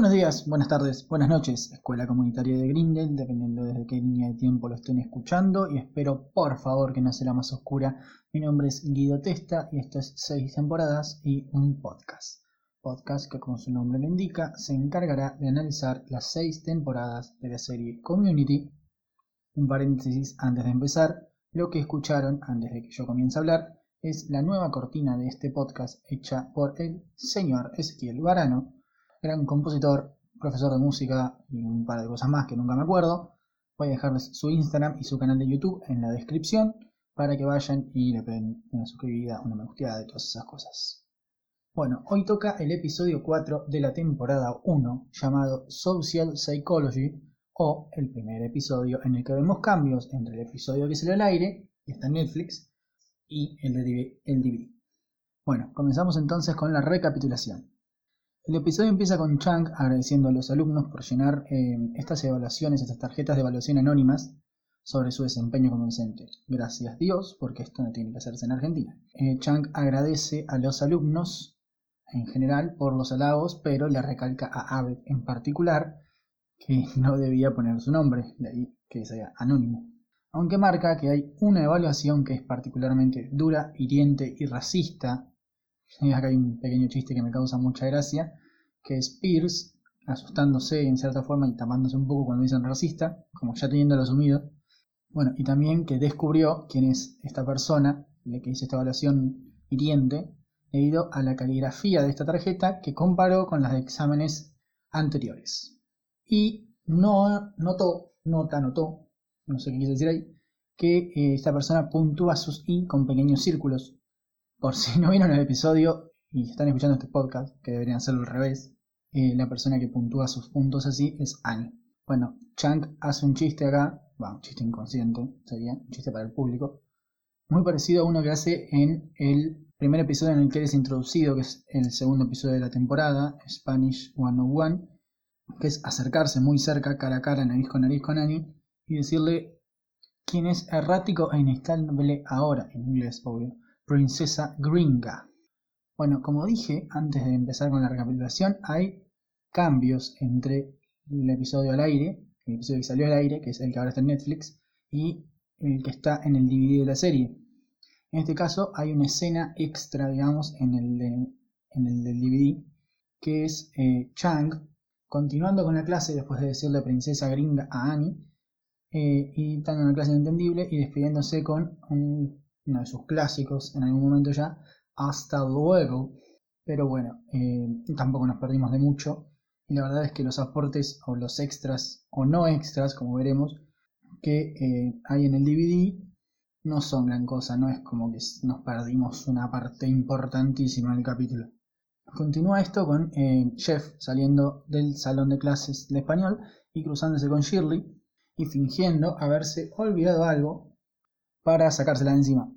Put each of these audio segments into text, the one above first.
Buenos días, buenas tardes, buenas noches, Escuela Comunitaria de Grindel, dependiendo desde qué línea de tiempo lo estén escuchando, y espero por favor que no sea la más oscura. Mi nombre es Guido Testa y esto es seis temporadas y un podcast. Podcast que como su nombre lo indica, se encargará de analizar las seis temporadas de la serie Community. Un paréntesis antes de empezar, lo que escucharon antes de que yo comience a hablar es la nueva cortina de este podcast hecha por el señor Ezequiel Varano gran compositor, profesor de música y un par de cosas más que nunca me acuerdo. Voy a dejarles su Instagram y su canal de YouTube en la descripción para que vayan y le den una suscribida, una me gusteada de todas esas cosas. Bueno, hoy toca el episodio 4 de la temporada 1 llamado Social Psychology o el primer episodio en el que vemos cambios entre el episodio que salió al aire, y está en Netflix, y el de el DVD. Bueno, comenzamos entonces con la recapitulación. El episodio empieza con Chang agradeciendo a los alumnos por llenar eh, estas evaluaciones, estas tarjetas de evaluación anónimas sobre su desempeño como docente. Gracias Dios, porque esto no tiene que hacerse en Argentina. Eh, Chang agradece a los alumnos en general por los halagos, pero le recalca a Abed en particular que no debía poner su nombre, de ahí que sea anónimo. Aunque marca que hay una evaluación que es particularmente dura, hiriente y racista acá hay un pequeño chiste que me causa mucha gracia, que es Pierce asustándose en cierta forma y tapándose un poco cuando dicen racista, como ya teniéndolo asumido. Bueno, y también que descubrió quién es esta persona, la que hizo esta evaluación hiriente, debido a la caligrafía de esta tarjeta que comparó con las de exámenes anteriores. Y no notó, nota, notó, no sé qué quiere decir ahí, que eh, esta persona puntúa sus i con pequeños círculos, por si no vieron el episodio y están escuchando este podcast, que deberían hacerlo al revés, eh, la persona que puntúa sus puntos así es Annie. Bueno, Chang hace un chiste acá, un chiste inconsciente, sería un chiste para el público, muy parecido a uno que hace en el primer episodio en el que él es introducido, que es el segundo episodio de la temporada, Spanish 101, que es acercarse muy cerca, cara a cara, nariz con nariz con Annie, y decirle quién es errático e inestable ahora, en inglés, obvio princesa gringa. Bueno, como dije antes de empezar con la recapitulación, hay cambios entre el episodio al aire, el episodio que salió al aire, que es el que ahora está en Netflix, y el que está en el DVD de la serie. En este caso hay una escena extra, digamos, en el, en el del DVD, que es eh, Chang continuando con la clase después de decirle princesa gringa a Annie, eh, y dando una clase entendible y despidiéndose con un uno de sus clásicos en algún momento ya, hasta luego. Pero bueno, eh, tampoco nos perdimos de mucho. Y la verdad es que los aportes o los extras o no extras, como veremos, que eh, hay en el DVD no son gran cosa, no es como que nos perdimos una parte importantísima del capítulo. Continúa esto con eh, Jeff saliendo del salón de clases de español y cruzándose con Shirley y fingiendo haberse olvidado algo para sacársela de encima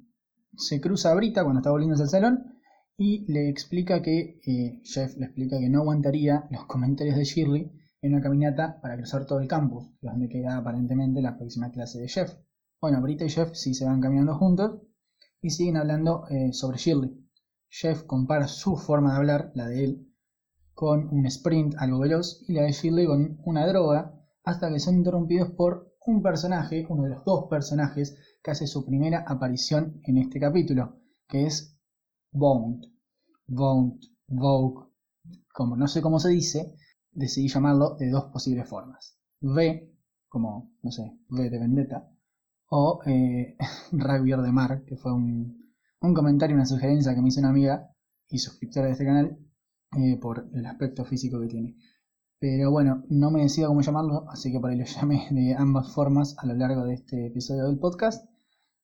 se cruza a Brita cuando está volviendo al salón y le explica que, eh, Jeff le explica que no aguantaría los comentarios de Shirley en una caminata para cruzar todo el campus, donde queda aparentemente la próxima clase de Jeff. Bueno, Brita y Jeff sí se van caminando juntos y siguen hablando eh, sobre Shirley. Jeff compara su forma de hablar, la de él, con un sprint algo veloz y la de Shirley con una droga, hasta que son interrumpidos por un personaje, uno de los dos personajes que hace su primera aparición en este capítulo, que es Bond. Bond, Vogue, como no sé cómo se dice, decidí llamarlo de dos posibles formas. V, como, no sé, V de Vendetta, o eh, de Mar, que fue un, un comentario, una sugerencia que me hizo una amiga y suscriptora de este canal eh, por el aspecto físico que tiene. Pero bueno, no me decido cómo llamarlo, así que por ahí lo llamé de ambas formas a lo largo de este episodio del podcast.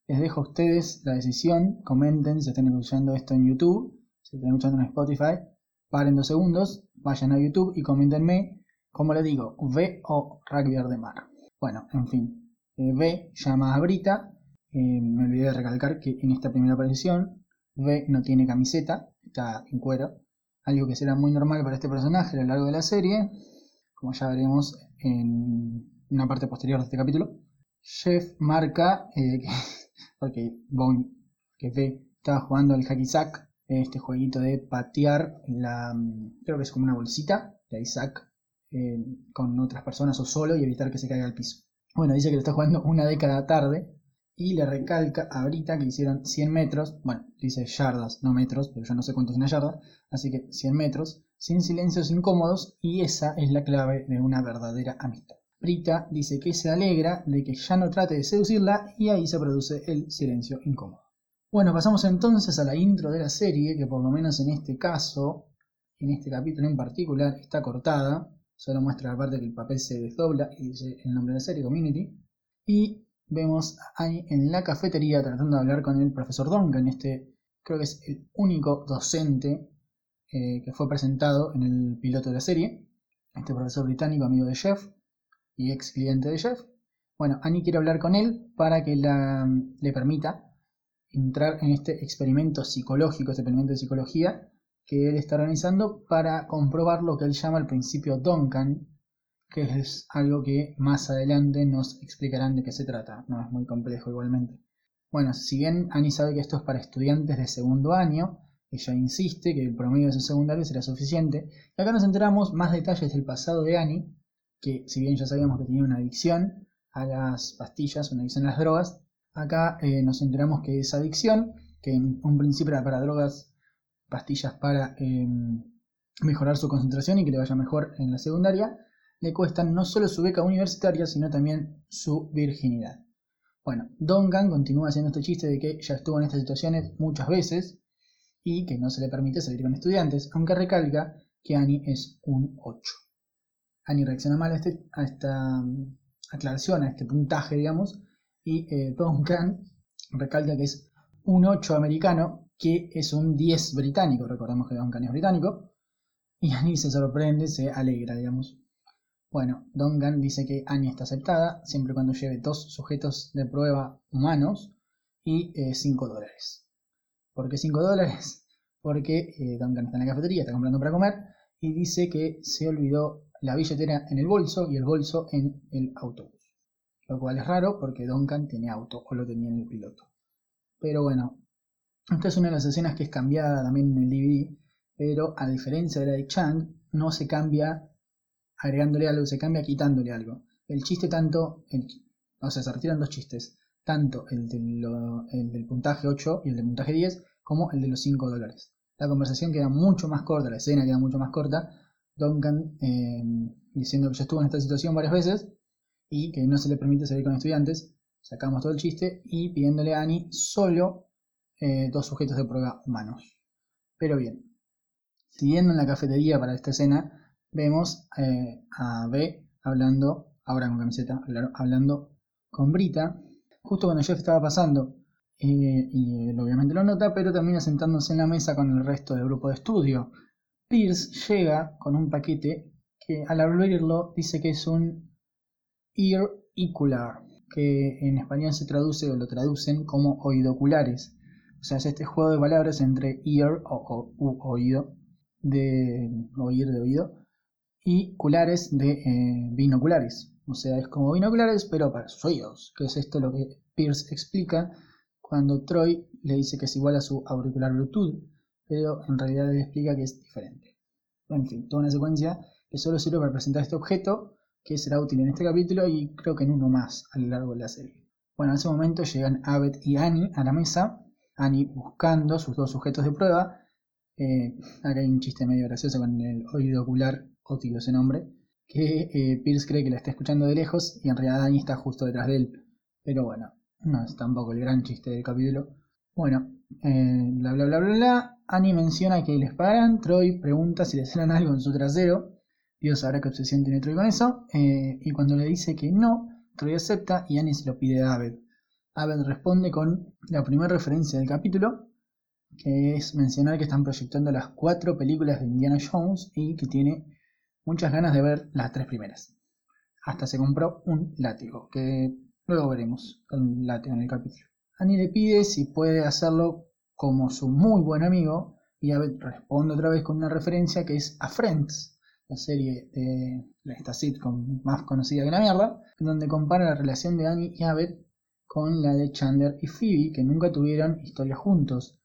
Les dejo a ustedes la decisión, comenten si están escuchando esto en YouTube, si están escuchando en Spotify, paren dos segundos, vayan a YouTube y coméntenme, como les digo, V o Rugby de Mar. Bueno, en fin, eh, V llama a Brita, eh, me olvidé de recalcar que en esta primera aparición V no tiene camiseta, está en cuero, algo que será muy normal para este personaje a lo largo de la serie, como ya veremos en una parte posterior de este capítulo. Jeff marca eh, porque Bond, que ve, estaba jugando el hacky sack, este jueguito de patear la, creo que es como una bolsita, de Isaac, eh, con otras personas o solo y evitar que se caiga al piso. Bueno, dice que lo está jugando una década tarde y le recalca a Brita que hicieron 100 metros, bueno, dice yardas, no metros, pero yo no sé cuánto es una yarda, así que 100 metros, sin silencios incómodos y esa es la clave de una verdadera amistad. Brita dice que se alegra de que ya no trate de seducirla y ahí se produce el silencio incómodo. Bueno, pasamos entonces a la intro de la serie, que por lo menos en este caso, en este capítulo en particular, está cortada. Solo muestra la parte que el papel se desdobla y dice el nombre de la serie, Community. Y vemos a Annie en la cafetería tratando de hablar con el profesor Duncan, este creo que es el único docente eh, que fue presentado en el piloto de la serie. Este profesor británico, amigo de Jeff y ex cliente de Jeff. Bueno, Annie quiere hablar con él para que le permita entrar en este experimento psicológico, este experimento de psicología, que él está organizando para comprobar lo que él llama el principio Duncan, que es algo que más adelante nos explicarán de qué se trata. No es muy complejo igualmente. Bueno, si bien Annie sabe que esto es para estudiantes de segundo año, ella insiste que el promedio de su secundario será suficiente. Y acá nos enteramos más detalles del pasado de Annie, que si bien ya sabíamos que tenía una adicción a las pastillas, una adicción a las drogas, acá eh, nos enteramos que esa adicción, que en un principio era para drogas pastillas para em, mejorar su concentración y que le vaya mejor en la secundaria, le cuestan no solo su beca universitaria, sino también su virginidad. Bueno, Dongan continúa haciendo este chiste de que ya estuvo en estas situaciones muchas veces y que no se le permite salir con estudiantes, aunque recalca que Annie es un 8. Annie reacciona mal a, este, esta mm, aclaración, a este puntaje, digamos, y eh, recalca que es un 8 americano que es un 10 británico, recordemos que Duncan es británico, y Annie se sorprende, se alegra, digamos. Bueno, Duncan dice que Annie está aceptada siempre cuando lleve dos sujetos de prueba humanos y 5 eh, dólares. ¿Por qué 5 dólares? Porque eh, Duncan está en la cafetería, está comprando para comer y dice que se olvidó la billetera en el bolso y el bolso en el autobús. Lo cual es raro porque Duncan tiene auto o lo tenía en el piloto. Pero bueno, esta es una de las escenas que es cambiada también en el DVD, pero a diferencia de la de Chang, no se cambia agregándole algo, se cambia quitándole algo. El chiste tanto, o sea, se retiran dos chistes, tanto el, del puntaje 8 y el del puntaje 10, como el de los 5 dólares. La conversación queda mucho más corta, la escena queda mucho más corta. Duncan eh, diciendo que ya estuvo en esta situación varias veces y que no se le permite salir con estudiantes. Sacamos todo el chiste y pidiéndole a Annie solo eh, dos sujetos de prueba humanos. Pero bien, siguiendo en la cafetería para esta escena, vemos eh, a B hablando, ahora con camiseta, hablando con Brita, justo cuando Jeff estaba pasando, eh, y él obviamente lo nota, pero también asentándose en la mesa con el resto del grupo de estudio. Pierce llega con un paquete que al abrirlo dice que es un ear ocular, que en español se traduce o lo traducen como oidoculares. O sea, es este juego de palabras entre ear o, oído, de oír de oído, y culares de eh, binoculares. O sea, es como binoculares, pero para sus oídos, que es esto lo que Pierce explica cuando Troy le dice que es igual a su auricular Bluetooth, pero en realidad le explica que es diferente. En fin, toda una secuencia que solo sirve para presentar este objeto, que será útil en este capítulo y creo que en uno más a lo largo de la serie. Bueno, en ese momento llegan Abed y Annie a la mesa Annie buscando sus dos sujetos de prueba. Eh, acá hay un chiste medio gracioso con el oído ocular, ótilo ese nombre, que eh, Pierce cree que la está escuchando de lejos y en realidad Annie está justo detrás de él. Pero bueno, no es tampoco el gran chiste del capítulo. Bueno, eh, bla bla bla bla bla. Annie menciona que les pagan. Troy pregunta si le salen algo en su trasero. Dios sabrá qué obsesión tiene Troy con eso. y cuando le dice que no, Troy acepta y Annie se lo pide a Abed. Abed responde con la primera referencia del capítulo, que es mencionar que están proyectando las cuatro películas de Indiana Jones y que tiene muchas ganas de ver las tres primeras. Hasta se compró un látigo, que luego veremos con látigo en el capítulo. Annie le pide si puede hacerlo como su muy buen amigo y Abed responde otra vez con una referencia que es a Friends, la serie de esta sitcom más conocida que la mierda, donde compara la relación de Annie y Abed con la de Chandler y Phoebe, que nunca tuvieron historia juntos.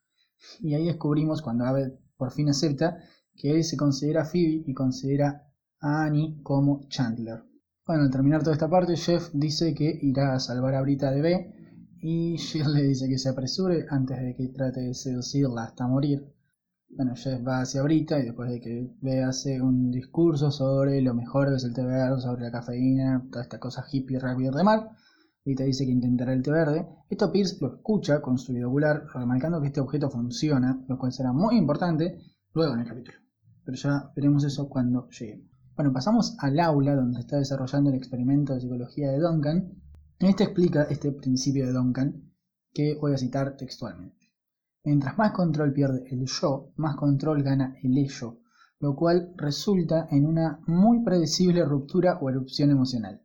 Y ahí descubrimos, cuando Abed por fin acepta, que él se considera Phoebe y considera a Annie como Chandler. Bueno, al terminar toda esta parte, Jeff dice que irá a salvar a Brita de B y Jill le dice que se apresure antes de que trate de seducirla hasta morir. Bueno, Jeff va hacia Brita y después de que B hace un discurso sobre lo mejor que es el té verde, sobre la cafeína, toda esta cosa hippie, rápido de mar, Brita dice que intentará el té verde. Esto Pierce lo escucha con su ocular, remarcando que este objeto funciona, lo cual será muy importante luego en el capítulo. Pero ya veremos eso cuando lleguemos. Bueno, pasamos al aula donde está desarrollando el experimento de psicología de Duncan. Este explica este principio de Duncan que voy a citar textualmente. Mientras más control pierde el yo, más control gana el ello, lo cual resulta en una muy predecible ruptura o erupción emocional.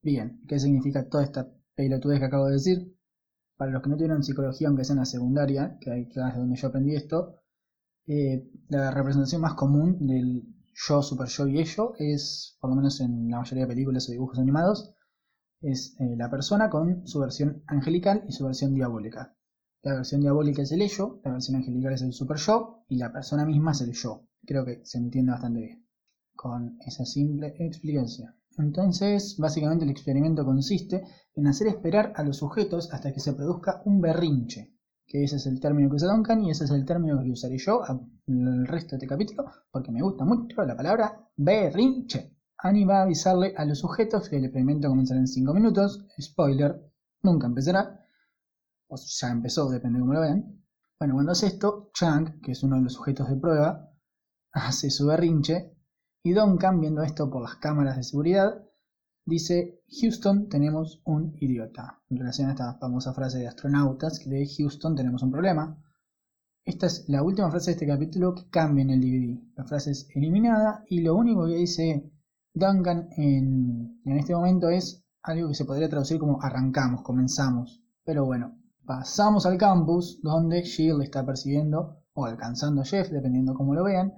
Bien, ¿qué significa toda esta pelotudez que acabo de decir? Para los que no tuvieron psicología, aunque sea en la secundaria, que es donde yo aprendí esto, eh, la representación más común del yo, super yo y ello es, por lo menos en la mayoría de películas o dibujos animados, es eh, la persona con su versión angelical y su versión diabólica. La versión diabólica es el ello, la versión angelical es el super yo y la persona misma es el yo. Creo que se entiende bastante bien con esa simple explicación. Entonces, básicamente el experimento consiste en hacer esperar a los sujetos hasta que se produzca un berrinche que ese es el término que usa Duncan y ese es el término que usaré yo en el resto de este capítulo, porque me gusta mucho la palabra berrinche. Annie va a avisarle a los sujetos que el experimento comenzará en 5 minutos. Spoiler, nunca empezará. O ya empezó, depende de cómo lo vean. Bueno, cuando hace esto, Chang, que es uno de los sujetos de prueba, hace su berrinche. Y Duncan, viendo esto por las cámaras de seguridad, Dice, Houston tenemos un idiota. En relación a esta famosa frase de astronautas de Houston tenemos un problema. Esta es la última frase de este capítulo que cambia en el DVD. La frase es eliminada y lo único que dice Duncan en, en este momento es algo que se podría traducir como arrancamos, comenzamos. Pero bueno, pasamos al campus donde Shield está persiguiendo o alcanzando a Jeff, dependiendo cómo lo vean,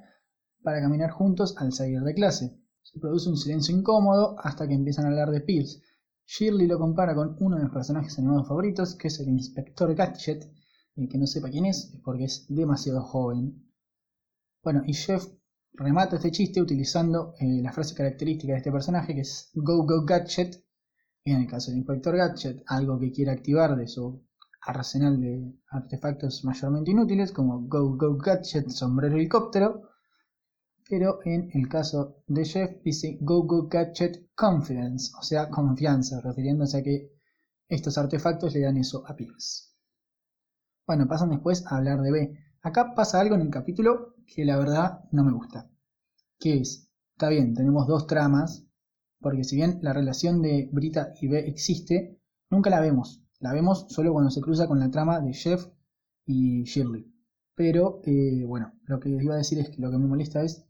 para caminar juntos al salir de clase. Se produce un silencio incómodo hasta que empiezan a hablar de Pierce. Shirley lo compara con uno de mis personajes animados favoritos, que es el Inspector Gadget. Y que no sepa quién es, es porque es demasiado joven. Bueno, y Jeff remata este chiste utilizando eh, la frase característica de este personaje, que es Go Go Gadget. Y en el caso del Inspector Gadget, algo que quiere activar de su arsenal de artefactos mayormente inútiles, como Go Go Gadget, sombrero helicóptero pero en el caso de Jeff dice Go Go Gadget Confidence, o sea, confianza, refiriéndose a que estos artefactos le dan eso a Pierce. Bueno, pasan después a hablar de B. Acá pasa algo en el capítulo que la verdad no me gusta. Que es, está bien, tenemos dos tramas, porque si bien la relación de Brita y B existe, nunca la vemos. La vemos solo cuando se cruza con la trama de Jeff y Shirley. Pero, eh, bueno, lo que les iba a decir es que lo que me molesta es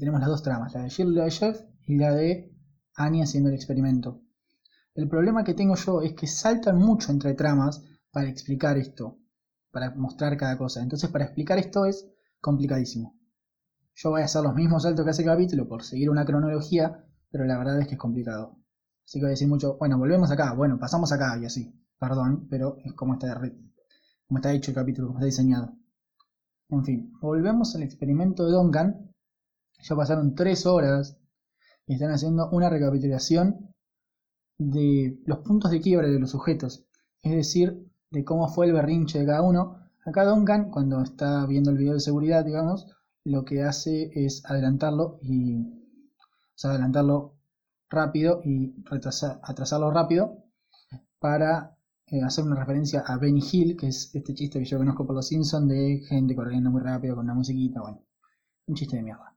tenemos las dos tramas, la de Jill y la de de Annie haciendo el experimento. El problema que tengo yo es que saltan mucho entre tramas para explicar esto, para mostrar cada cosa. Entonces para explicar esto es complicadísimo. Yo voy a hacer los mismos saltos que hace el capítulo por seguir una cronología, pero la verdad es que es complicado. Así que voy a decir mucho, bueno, volvemos acá, bueno, pasamos acá y así. Perdón, pero es como está, como está hecho el capítulo, como está diseñado. En fin, volvemos al experimento de Duncan, ya pasaron tres horas y están haciendo una recapitulación de los puntos de quiebre de los sujetos, es decir, de cómo fue el berrinche de cada uno. Acá Duncan, cuando está viendo el video de seguridad, digamos, lo que hace es adelantarlo y adelantarlo rápido y atrasarlo rápido para eh, hacer una referencia a Benny Hill, que es este chiste que yo conozco por los Simpsons de gente corriendo muy rápido con una musiquita, bueno, un chiste de mierda.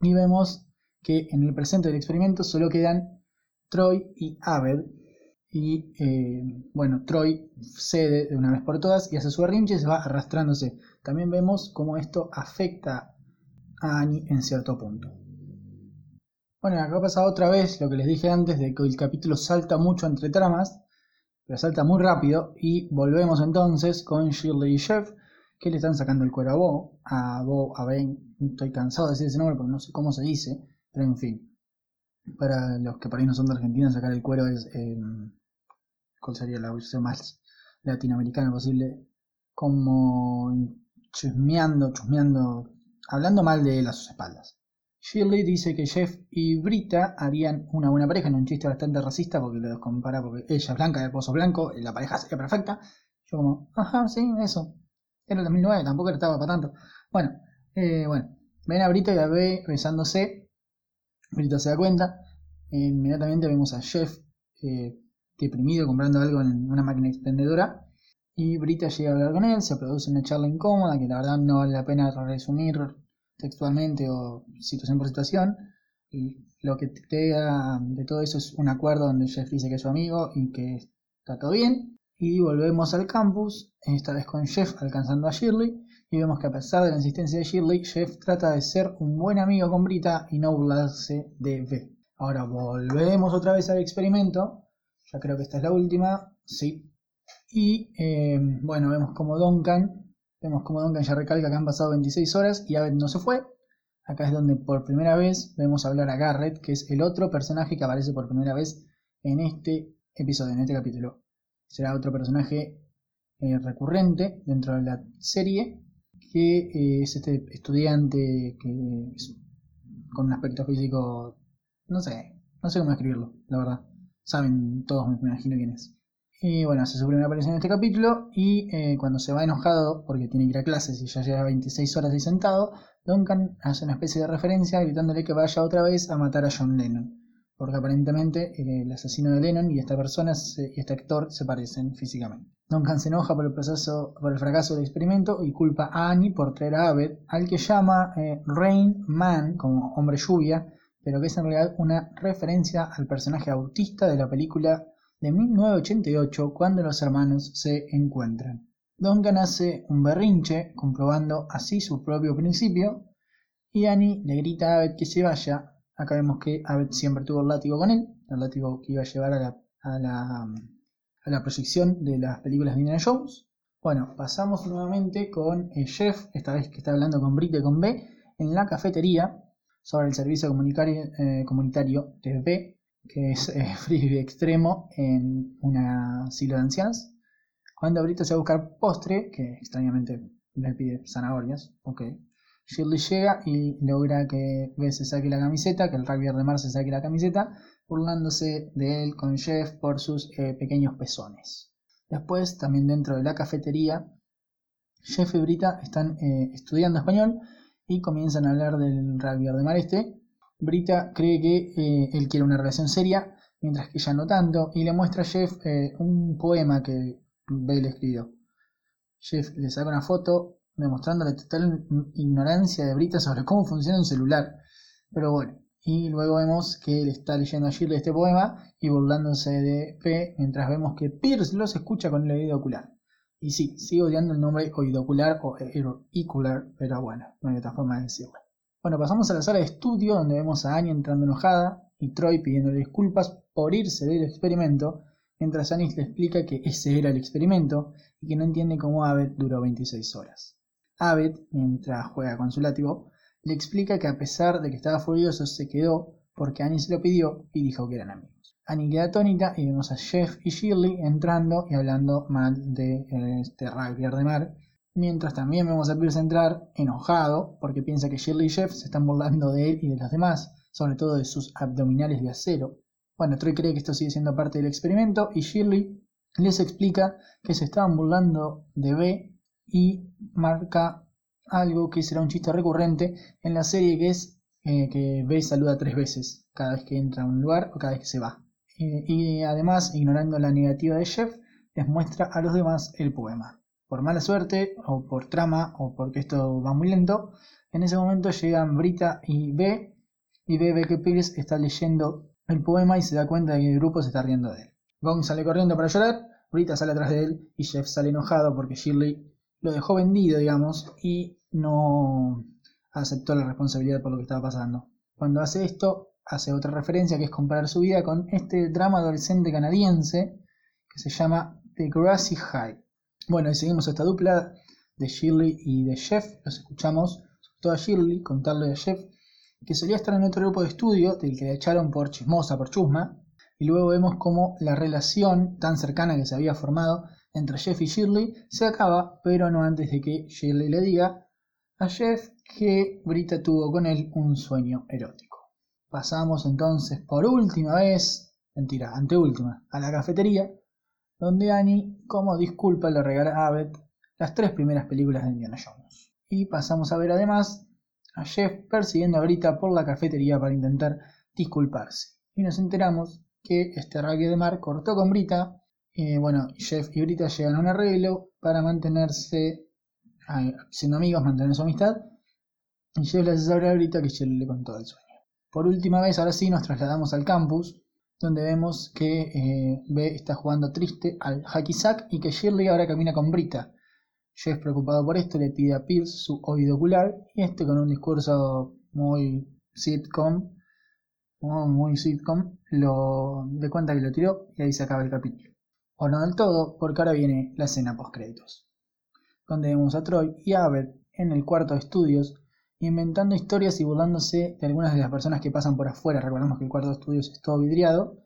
Y vemos que en el presente del experimento solo quedan Troy y Abed. Y eh, bueno, Troy cede de una vez por todas y hace su berrinche y se va arrastrándose. También vemos cómo esto afecta a Annie en cierto punto. Bueno, acá pasa otra vez lo que les dije antes de que el capítulo salta mucho entre tramas, pero salta muy rápido y volvemos entonces con Shirley y Jeff que le están sacando el cuero a Bo, a Bo, a Ben, estoy cansado de decir ese nombre porque no sé cómo se dice, pero en fin. Para los que por ahí no son de Argentina, sacar el cuero es. Eh, ¿Cuál sería la versión más latinoamericana posible? Como chusmeando, chusmeando, hablando mal de él a sus espaldas. Shirley dice que Jeff y Brita harían una buena pareja en un chiste bastante racista porque lo compara porque ella es blanca, el pozo blanco, la pareja sería perfecta. Yo como, ajá, sí, eso. Era el 2009, tampoco estaba para tanto. Bueno, eh, bueno, ven a Brita y a ve besándose. Brita se da cuenta. inmediatamente vemos a Jeff eh, deprimido comprando algo en una máquina expendedora. Y Brita llega a hablar con él, se produce una charla incómoda que la verdad no vale la pena resumir textualmente o situación por situación. Y lo que te da de todo eso es un acuerdo donde Jeff dice que es su amigo y que está todo bien. Y volvemos al campus, esta vez con Jeff alcanzando a Shirley. Y vemos que a pesar de la insistencia de Shirley, Jeff trata de ser un buen amigo con Brita y no burlarse de B. Ahora volvemos otra vez al experimento. Ya creo que esta es la última. Sí. Y eh, bueno, vemos como Duncan Vemos como Duncan ya recalca que han pasado 26 horas y Abed no se fue. Acá es donde por primera vez vemos hablar a Garrett, que es el otro personaje que aparece por primera vez en este episodio, en este capítulo. Será otro personaje eh, recurrente dentro de la serie, que eh, es este estudiante que con un aspecto físico, no sé, no sé cómo escribirlo, la verdad. Saben todos, me imagino quién es. Y bueno, hace su primera aparición en este capítulo y eh, cuando se va enojado porque tiene que ir a clases y ya lleva 26 horas ahí sentado, Duncan hace una especie de referencia gritándole que vaya otra vez a matar a John Lennon. Porque aparentemente eh, el asesino de Lennon y esta persona y este actor se parecen físicamente. Duncan se enoja por el fracaso del experimento y culpa a Annie por traer a Abed, al que llama eh, Rain Man como hombre lluvia, pero que es en realidad una referencia al personaje autista de la película de 1988 cuando los hermanos se encuentran. Duncan hace un berrinche, comprobando así su propio principio, y Annie le grita a Abed que se vaya. Acá vemos que Abed siempre tuvo el látigo con él, el látigo que iba a llevar a la, proyección de las películas de Indiana Jones. Bueno, pasamos nuevamente con el Jeff, esta vez que está hablando con Brit y con B, en la cafetería sobre el servicio comunitario, eh, comunitario de B que es eh, extremo en un asilo de ancianos. Cuando Brito se va a buscar postre, que extrañamente le pide zanahorias, ok. Shirley llega y logra que B se saque la camiseta, que el rugby de Mar se saque la camiseta, burlándose de él con Jeff por sus eh, pequeños pezones. Después, también dentro de la cafetería, Jeff y Brita están eh, estudiando español y comienzan a hablar del rugby de Mar este, Brita cree que eh, él quiere una relación seria, mientras que ella no tanto, y le muestra a Jeff un poema que Bale escribió. Jeff le saca una foto demostrando la total ignorancia de Brita sobre cómo funciona un celular. Pero bueno, y luego vemos que él está leyendo a Shirley este poema y burlándose de P, mientras vemos que Pierce los escucha con el oído ocular. Y sí, sigo odiando el nombre oído ocular o auricular, pero bueno, no hay otra forma de decirlo. Bueno, pasamos a la sala de estudio donde vemos a Annie entrando enojada y Troy pidiéndole disculpas por irse del experimento, mientras Annie le explica que ese era el experimento y que no entiende cómo Abed duró 26 horas. Abed, mientras juega con su látigo, le explica que a pesar de que estaba furioso se quedó porque Annie se lo pidió y dijo que eran amigos. Annie queda atónita y vemos a Jeff y Shirley entrando y hablando mal de este rugby de mar Mientras también vemos a Pierce entrar enojado porque piensa que Shirley y Jeff se están burlando de él y de los demás, sobre todo de sus abdominales de acero. Bueno, Troy cree que esto sigue siendo parte del experimento y Shirley les explica que se estaban burlando de B y marca algo que será un chiste recurrente en la serie que es eh, que B saluda tres veces cada vez que entra a un lugar o cada vez que se va. Eh, y además, ignorando la negativa de Jeff, les muestra a los demás el poema por mala suerte o por trama o porque esto va muy lento, en ese momento llegan Brita y B y B ve que Pierce está leyendo el poema y se da cuenta de que el grupo se está riendo de él. Gong sale corriendo para llorar, Brita sale atrás de él y Jeff sale enojado porque Shirley lo dejó vendido, digamos, y no aceptó la responsabilidad por lo que estaba pasando. Cuando hace esto, hace otra referencia que es comparar su vida con este drama adolescente canadiense que se llama The Grassy High. Bueno, y seguimos esta dupla de Shirley y de Jeff. Los escuchamos, sobre todo a Shirley, contarle a Jeff que solía estar en otro grupo de estudio del que le echaron por chismosa, por chusma. Y luego vemos cómo la relación tan cercana que se había formado entre Jeff y Shirley se acaba, pero no antes de que Shirley le diga a Jeff que Brita tuvo con él un sueño erótico. Pasamos entonces por última vez, mentira, anteúltima, a la cafetería, donde Annie, como disculpa, le regala a Abed las tres primeras películas de Indiana Jones. Y pasamos a ver además a Jeff persiguiendo a Brita por la cafetería para intentar disculparse. Y nos enteramos que este raque de mar cortó con Brita. Y bueno, Jeff y Brita llegan a un arreglo para mantenerse siendo amigos, mantener su amistad. Y Jeff le hace saber a Brita que Jeff le contó el sueño. Por última vez, ahora sí, nos trasladamos al campus, donde vemos que eh, B está jugando triste al hacky sack y que Shirley ahora camina con Brita. Jeff, preocupado por esto, le pide a Pierce su oído ocular y este con un discurso muy sitcom, muy, sitcom, lo de cuenta que lo tiró y ahí se acaba el capítulo. O no del todo, porque ahora viene la escena post créditos, donde vemos a Troy y Abed en el cuarto de estudios inventando historias y burlándose de algunas de las personas que pasan por afuera. Recordemos que el cuarto de estudios es todo vidriado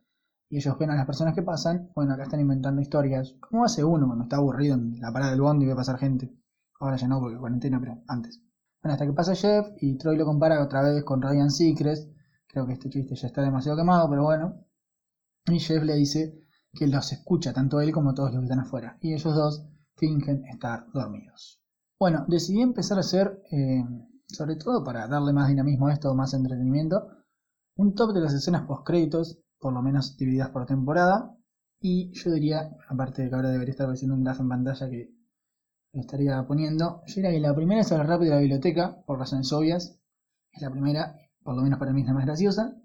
y ellos ven a las personas que pasan. Bueno, acá están inventando historias, como hace uno cuando está aburrido en la parada del bondi y ve pasar gente. Ahora ya no, porque cuarentena, pero antes. Bueno, hasta que pasa Jeff y Troy lo compara otra vez con Ryan Seacrest. Creo que este chiste ya está demasiado quemado, pero bueno. Y Jeff le dice que los escucha tanto él como todos los que están afuera. Y ellos dos fingen estar dormidos. Bueno, decidí empezar a hacer eh, sobre todo para darle más dinamismo a esto, más entretenimiento, un top de las escenas post créditos, por lo menos divididas por temporada, y yo diría, aparte de que ahora debería estar apareciendo un grafo en pantalla que estaría poniendo, yo diría que la primera es hablar rápido de la biblioteca, por razones obvias, es la primera, por lo menos para mí es la más graciosa.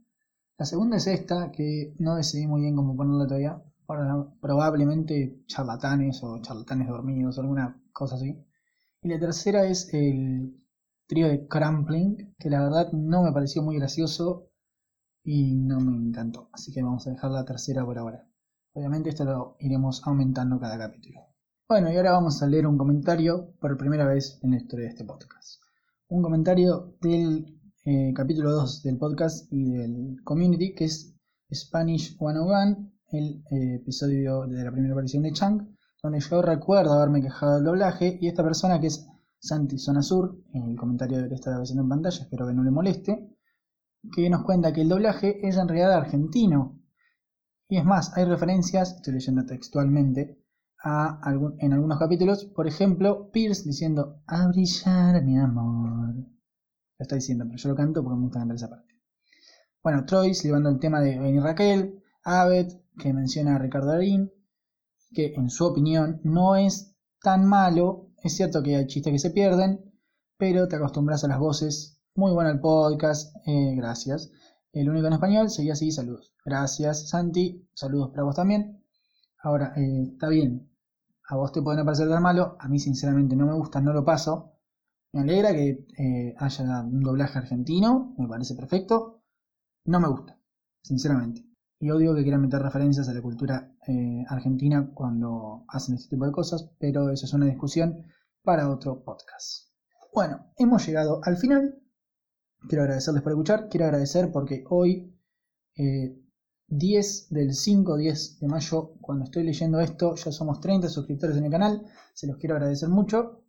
La segunda es esta, que no decidí muy bien cómo ponerla todavía, probablemente charlatanes o charlatanes dormidos o alguna cosa así. Y la tercera es el trío de Crampling, que la verdad no me pareció muy gracioso y no me encantó. Así que vamos a dejar la tercera por ahora. Obviamente esto lo iremos aumentando cada capítulo. Bueno, y ahora vamos a leer un comentario por primera vez en la historia de este podcast. Un comentario del eh, capítulo 2 del podcast y del community, que es Spanish 101, el eh, episodio de la primera versión de Chang, donde yo recuerdo haberme quejado del doblaje y esta persona que es Santi Zona Sur, en el comentario debería estar apareciendo en pantalla, espero que no le moleste, que nos cuenta que el doblaje es en realidad argentino. Y es más, hay referencias, estoy leyendo textualmente, a en algunos capítulos, por ejemplo, Pierce diciendo, a brillar mi amor. Lo está diciendo, pero yo lo canto porque me gusta cantar esa parte. Bueno, Troy llevando el tema de Benny Raquel, Abed, que menciona Ricardo Darín, que en su opinión no es tan malo es cierto que hay chistes que se pierden, pero te acostumbras a las voces. Muy bueno el podcast, eh, gracias. El único en español, seguía así, saludos. Gracias, Santi, saludos para vos también. Ahora, eh, está bien, a vos te pueden parecer tan malo, a mí sinceramente no me gusta, no lo paso. Me alegra que eh, haya un doblaje argentino, me parece perfecto. No me gusta, sinceramente. Y odio que quieran meter referencias a la cultura eh, argentina cuando hacen este tipo de cosas, pero eso es una discusión para otro podcast. Bueno, hemos llegado al final. Quiero agradecerles por escuchar. Quiero agradecer porque hoy, 10 eh, del 5, 10 de mayo, cuando estoy leyendo esto, ya somos 30 suscriptores en el canal. Se los quiero agradecer mucho.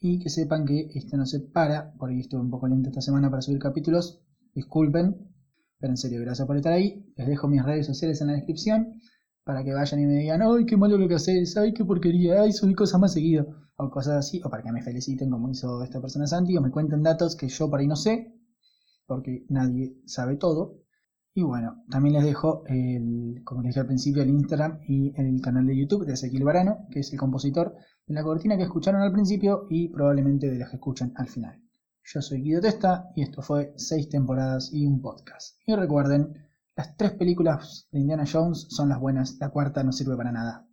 Y que sepan que esto no se para, porque estuve un poco lento esta semana para subir capítulos. Disculpen, pero en serio, gracias por estar ahí. Les dejo mis redes sociales en la descripción para que vayan y me digan, ay, qué malo lo que haces, ay, qué porquería, ay, subí cosas más seguido, o cosas así, o para que me feliciten como hizo esta persona Santi, o me cuenten datos que yo por ahí no sé, porque nadie sabe todo. Y bueno, también les dejo, el, como les dije al principio, el Instagram y el canal de YouTube de Ezequiel Barano, que es el compositor de la cortina que escucharon al principio y probablemente de las que escuchan al final. Yo soy Guido Testa y esto fue 6 temporadas y un podcast. Y recuerden, las tres películas de Indiana Jones son las buenas, la cuarta no sirve para nada.